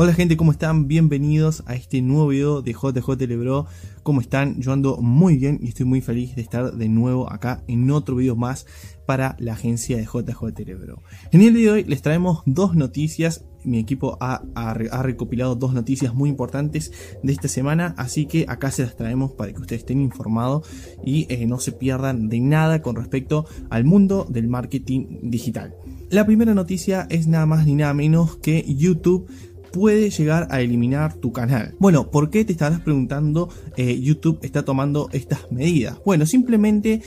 Hola gente, ¿cómo están? Bienvenidos a este nuevo video de JJ Lebro. ¿Cómo están? Yo ando muy bien y estoy muy feliz de estar de nuevo acá en otro video más para la agencia de JJ Lebro. En el video de hoy les traemos dos noticias. Mi equipo ha, recopilado dos noticias muy importantes de esta semana, así que acá se las traemos para que ustedes estén informados y eh, no se pierdan de nada con respecto al mundo del marketing digital. La primera noticia es nada más ni nada menos que YouTube puede llegar a eliminar tu canal. Bueno, ¿por qué te estarás preguntando eh, YouTube está tomando estas medidas? Bueno, simplemente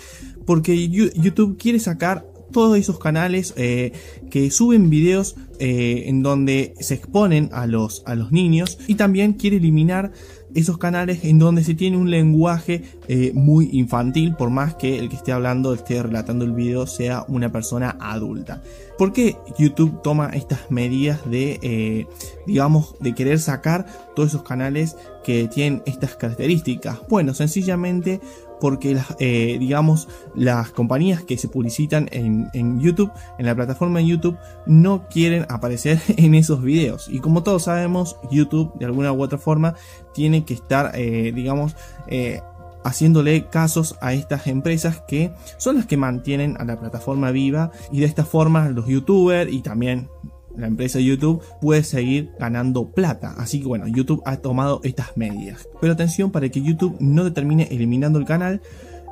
porque YouTube quiere sacar todos esos canales eh, que suben videos eh, en donde se exponen a los, a los niños y también quiere eliminar esos canales en donde se tiene un lenguaje eh, muy infantil, por más que el que esté hablando, esté relatando el video, sea una persona adulta. ¿Por qué YouTube toma estas medidas de, digamos, de querer sacar todos esos canales que tienen estas características? Bueno, sencillamente porque las, eh, digamos, las compañías que se publicitan en, YouTube, en la plataforma de YouTube, no quieren aparecer en esos videos. Y como todos sabemos, YouTube de alguna u otra forma tiene que estar, eh, digamos, eh, haciéndole casos a estas empresas que son las que mantienen a la plataforma viva y de esta forma los youtubers y también la empresa YouTube puede seguir ganando plata. Así que bueno, YouTube ha tomado estas medidas. Pero atención, para que YouTube no te termine eliminando el canal,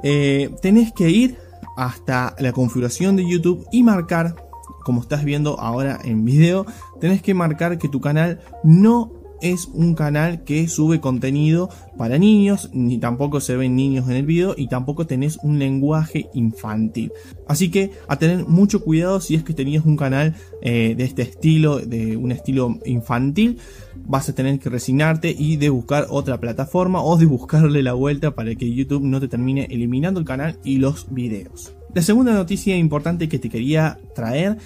eh, tenés que ir hasta la configuración de YouTube y marcar, como estás viendo ahora en video, tenés que marcar que tu canal no es un canal que sube contenido para niños, ni tampoco se ven niños en el video y tampoco tenés un lenguaje infantil. Así que a tener mucho cuidado si es que tenías un canal eh, de este estilo, de un estilo infantil, vas a tener que resignarte y de buscar otra plataforma o de buscarle la vuelta para que YouTube no te termine eliminando el canal y los videos. La segunda noticia importante que te quería traer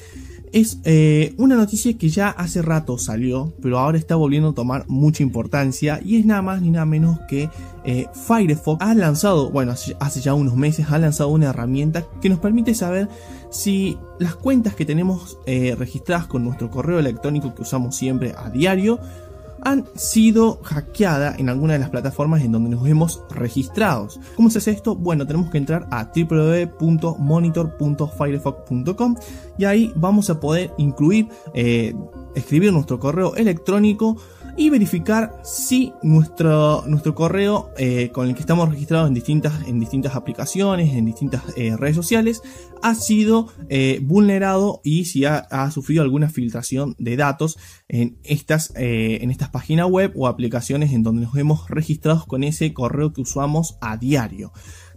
es eh, una noticia que ya hace rato salió, pero ahora está volviendo a tomar mucha importancia y es nada más ni nada menos que eh, Firefox ha lanzado, bueno, hace ya unos meses ha lanzado una herramienta que nos permite saber si las cuentas que tenemos eh, registradas con nuestro correo electrónico que usamos siempre a diario han sido hackeadas en alguna de las plataformas en donde nos hemos registrado. ¿Cómo se hace esto? Bueno, tenemos que entrar a www.monitor.firefox.com y ahí vamos a poder incluir, eh, escribir nuestro correo electrónico y verificar si nuestro, nuestro correo eh, con el que estamos registrados en distintas, en distintas aplicaciones, en distintas eh, redes sociales, ha sido eh, vulnerado y si ha, sufrido alguna filtración de datos en estas, en estas páginas web o aplicaciones en donde nos hemos registrado con ese correo que usamos a diario.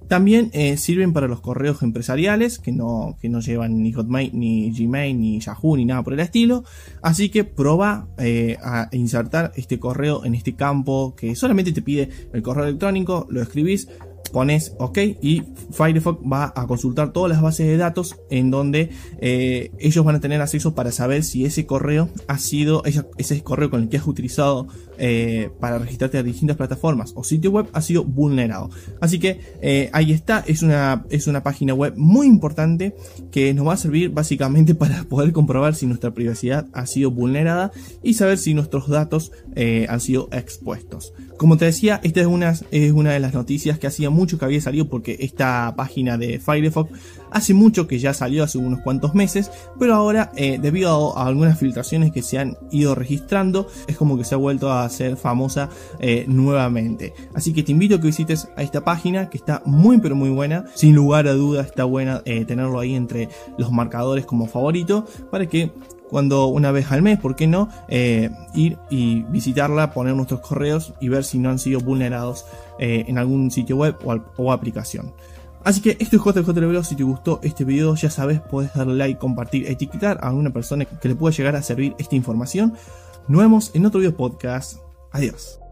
También eh, sirven para los correos empresariales que no, que no llevan ni Hotmail, ni Gmail, ni Yahoo, ni nada por el estilo. Así que prueba eh, a insertar este correo en este campo que solamente te pide el correo electrónico, lo escribís, pones OK y Firefox va a consultar todas las bases de datos en donde eh, ellos van a tener acceso para saber si ese correo ha sido, ese, correo con el que has utilizado eh, para registrarte a distintas plataformas o sitio web ha sido vulnerado. Así que eh, ahí está, es una, es una página web muy importante que nos va a servir básicamente para poder comprobar si nuestra privacidad ha sido vulnerada y saber si nuestros datos han sido expuestos. Como te decía, esta es una, es una de las noticias que hacía mucho que había salido porque esta página de Firefox hace mucho que ya salió, hace unos cuantos meses, pero ahora eh, debido a, algunas filtraciones que se han ido registrando, es como que se ha vuelto a hacer famosa eh, nuevamente. Así que te invito a que visites a esta página que está muy pero muy buena, sin lugar a duda está buena eh, tenerlo ahí entre los marcadores como favorito para que cuando una vez al mes, ¿por qué no? Eh, ir y visitarla, poner nuestros correos y ver si no han sido vulnerados eh, en algún sitio web o, aplicación. Así que esto es JJ si te gustó este video ya sabes, puedes darle like, compartir, etiquetar a alguna persona que le pueda llegar a servir esta información. Nos vemos en otro video podcast. Adiós.